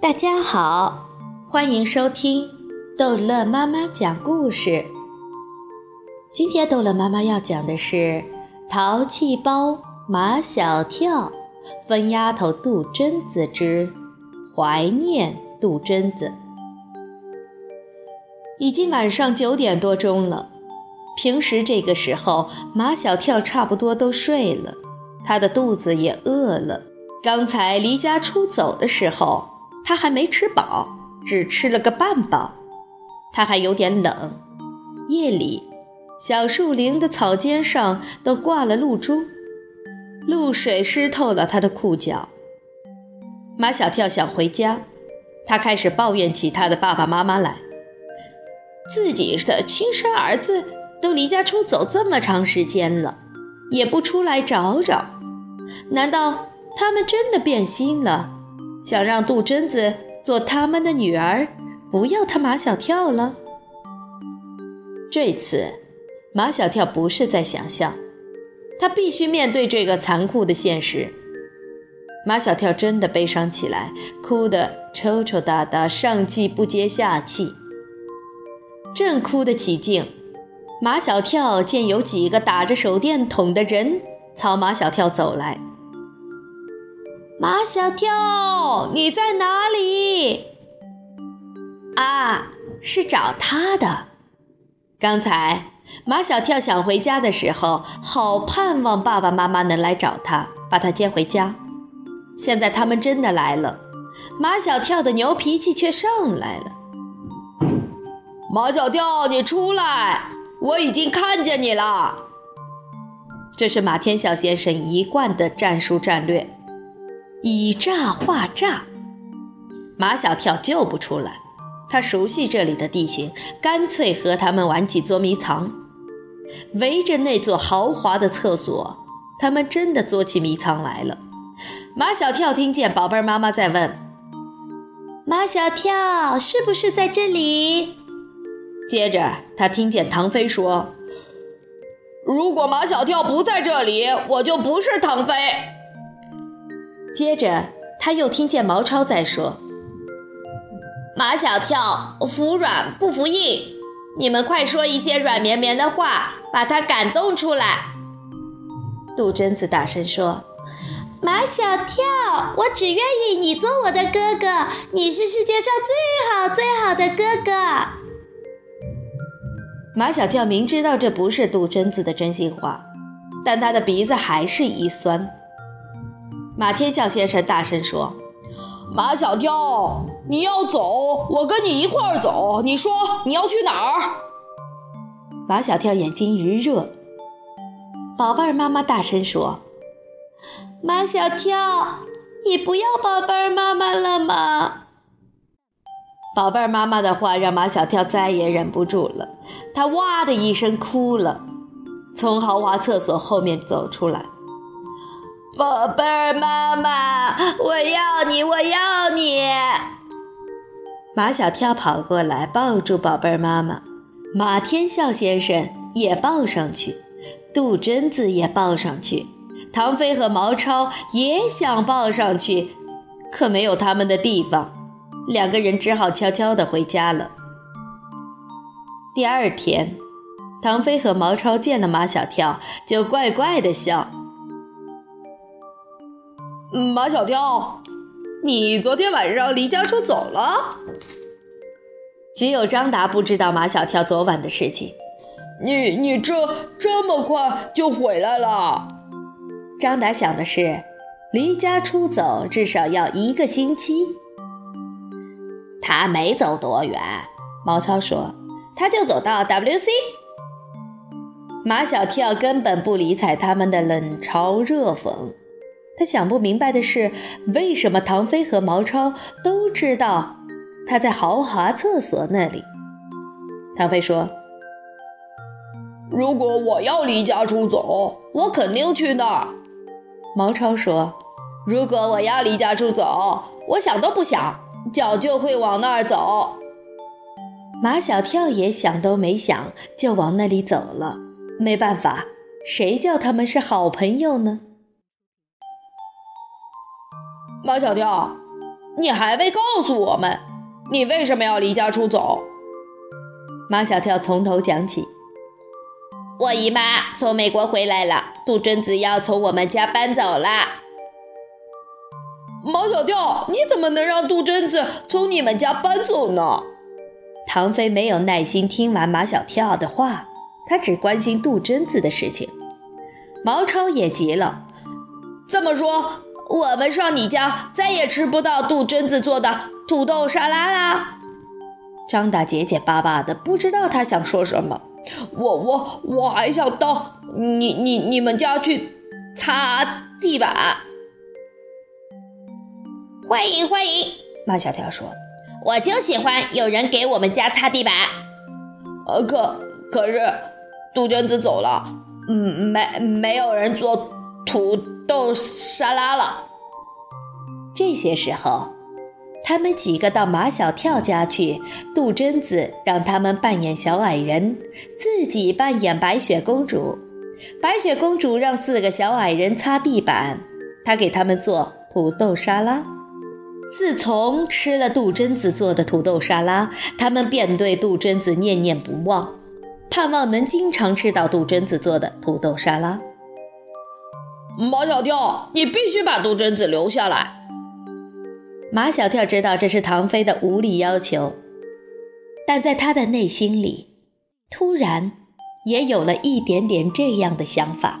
大家好，欢迎收听逗乐妈妈讲故事。今天逗乐妈妈要讲的是《淘气包马小跳》分丫头杜真子之怀念杜真子。已经晚上九点多钟了，平时这个时候马小跳差不多都睡了，他的肚子也饿了。刚才离家出走的时候。他还没吃饱，只吃了个半饱。他还有点冷。夜里，小树林的草尖上都挂了露珠，露水湿透了他的裤脚。马小跳想回家，他开始抱怨起他的爸爸妈妈来。自己的亲生儿子都离家出走这么长时间了，也不出来找找，难道他们真的变心了？想让杜真子做他们的女儿，不要他马小跳了。这次，马小跳不是在想象，他必须面对这个残酷的现实。马小跳真的悲伤起来，哭得抽抽搭搭，上气不接下气。正哭得起劲，马小跳见有几个打着手电筒的人朝马小跳走来。马小跳，你在哪里？啊，是找他的。刚才马小跳想回家的时候，好盼望爸爸妈妈能来找他，把他接回家。现在他们真的来了，马小跳的牛脾气却上来了。马小跳，你出来！我已经看见你了。这是马天笑先生一贯的战术战略。以诈化诈，马小跳救不出来。他熟悉这里的地形，干脆和他们玩起捉迷藏。围着那座豪华的厕所，他们真的捉起迷藏来了。马小跳听见宝贝妈妈在问：“马小跳是不是在这里？”接着他听见唐飞说：“如果马小跳不在这里，我就不是唐飞。”接着，他又听见毛超在说：“马小跳服软不服硬，你们快说一些软绵绵的话，把他感动出来。”杜真子大声说：“马小跳，我只愿意你做我的哥哥，你是世界上最好最好的哥哥。”马小跳明知道这不是杜真子的真心话，但他的鼻子还是一酸。马天笑先生大声说：“马小跳，你要走，我跟你一块儿走。你说你要去哪儿？”马小跳眼睛一热。宝贝儿妈妈大声说：“马小跳，你不要宝贝儿妈妈了吗？”宝贝儿妈妈的话让马小跳再也忍不住了，他哇的一声哭了，从豪华厕所后面走出来。宝贝儿妈妈，我要你，我要你！马小跳跑过来抱住宝贝儿妈妈，马天笑先生也抱上去，杜真子也抱上去，唐飞和毛超也想抱上去，可没有他们的地方，两个人只好悄悄地回家了。第二天，唐飞和毛超见了马小跳，就怪怪的笑。马小跳，你昨天晚上离家出走了？只有张达不知道马小跳昨晚的事情。你你这这么快就回来了？张达想的是，离家出走至少要一个星期。他没走多远，毛超说，他就走到 WC。马小跳根本不理睬他们的冷嘲热讽。他想不明白的是，为什么唐飞和毛超都知道他在豪华厕所那里？唐飞说：“如果我要离家出走，我肯定去那儿。”毛超说：“如果我要离家出走，我想都不想，脚就会往那儿走。”马小跳也想都没想就往那里走了。没办法，谁叫他们是好朋友呢？马小跳，你还未告诉我们，你为什么要离家出走？马小跳从头讲起。我姨妈从美国回来了，杜真子要从我们家搬走了。马小跳，你怎么能让杜真子从你们家搬走呢？唐飞没有耐心听完马小跳的话，他只关心杜真子的事情。毛超也急了，这么说，我们上你家再也吃不到杜真子做的土豆沙拉啦？张大结结巴巴的，不知道他想说什么。我我我还想到你你你们家去擦地板。欢迎欢迎，马小跳说：“我就喜欢有人给我们家擦地板。”呃，可可是杜鹃子走了，嗯，没没有人做土豆沙拉了。这些时候。他们几个到马小跳家去，杜真子让他们扮演小矮人，自己扮演白雪公主。白雪公主让四个小矮人擦地板，她给他们做土豆沙拉。自从吃了杜真子做的土豆沙拉，他们便对杜真子念念不忘，盼望能经常吃到杜真子做的土豆沙拉。马小跳，你必须把杜真子留下来。马小跳知道这是唐飞的无理要求，但在他的内心里，突然也有了一点点这样的想法。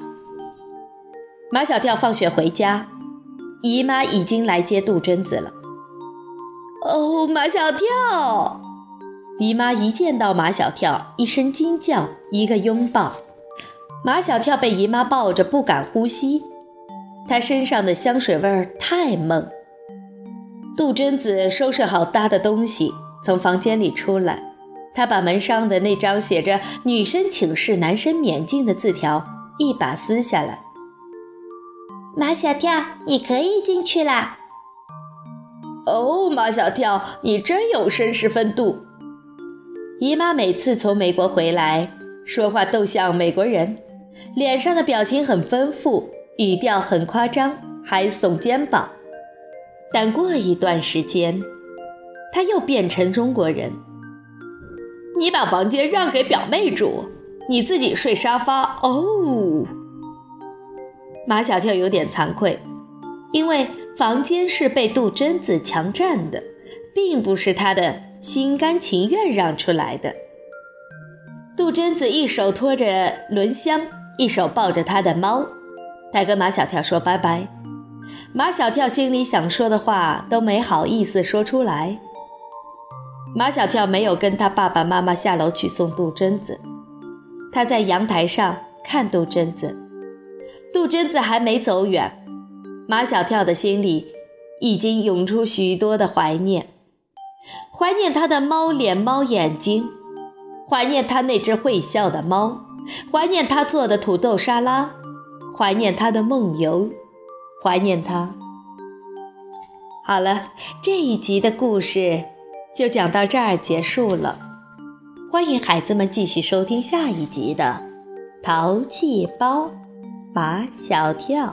马小跳放学回家，姨妈已经来接杜真子了。哦，马小跳！姨妈一见到马小跳，一声惊叫，一个拥抱。马小跳被姨妈抱着不敢呼吸，他身上的香水味儿太猛。杜真子收拾好搭的东西，从房间里出来。她把门上的那张写着“女生请示，男生免进”的字条一把撕下来。马小跳，你可以进去啦。哦，马小跳，你真有绅士风度。姨妈每次从美国回来，说话都像美国人，脸上的表情很丰富，语调很夸张，还耸肩膀。但过一段时间，他又变成中国人。你把房间让给表妹住，你自己睡沙发哦。马小跳有点惭愧，因为房间是被杜真子强占的，并不是他的心甘情愿让出来的。杜真子一手托着轮箱，一手抱着他的猫，他跟马小跳说拜拜。马小跳心里想说的话都没好意思说出来。马小跳没有跟他爸爸妈妈下楼去送杜真子，他在阳台上看杜真子。杜真子还没走远，马小跳的心里已经涌出许多的怀念：怀念他的猫脸、猫眼睛，怀念他那只会笑的猫，怀念他做的土豆沙拉，怀念他的梦游。怀念他。好了，这一集的故事就讲到这儿结束了。欢迎孩子们继续收听下一集的《淘气包马小跳》。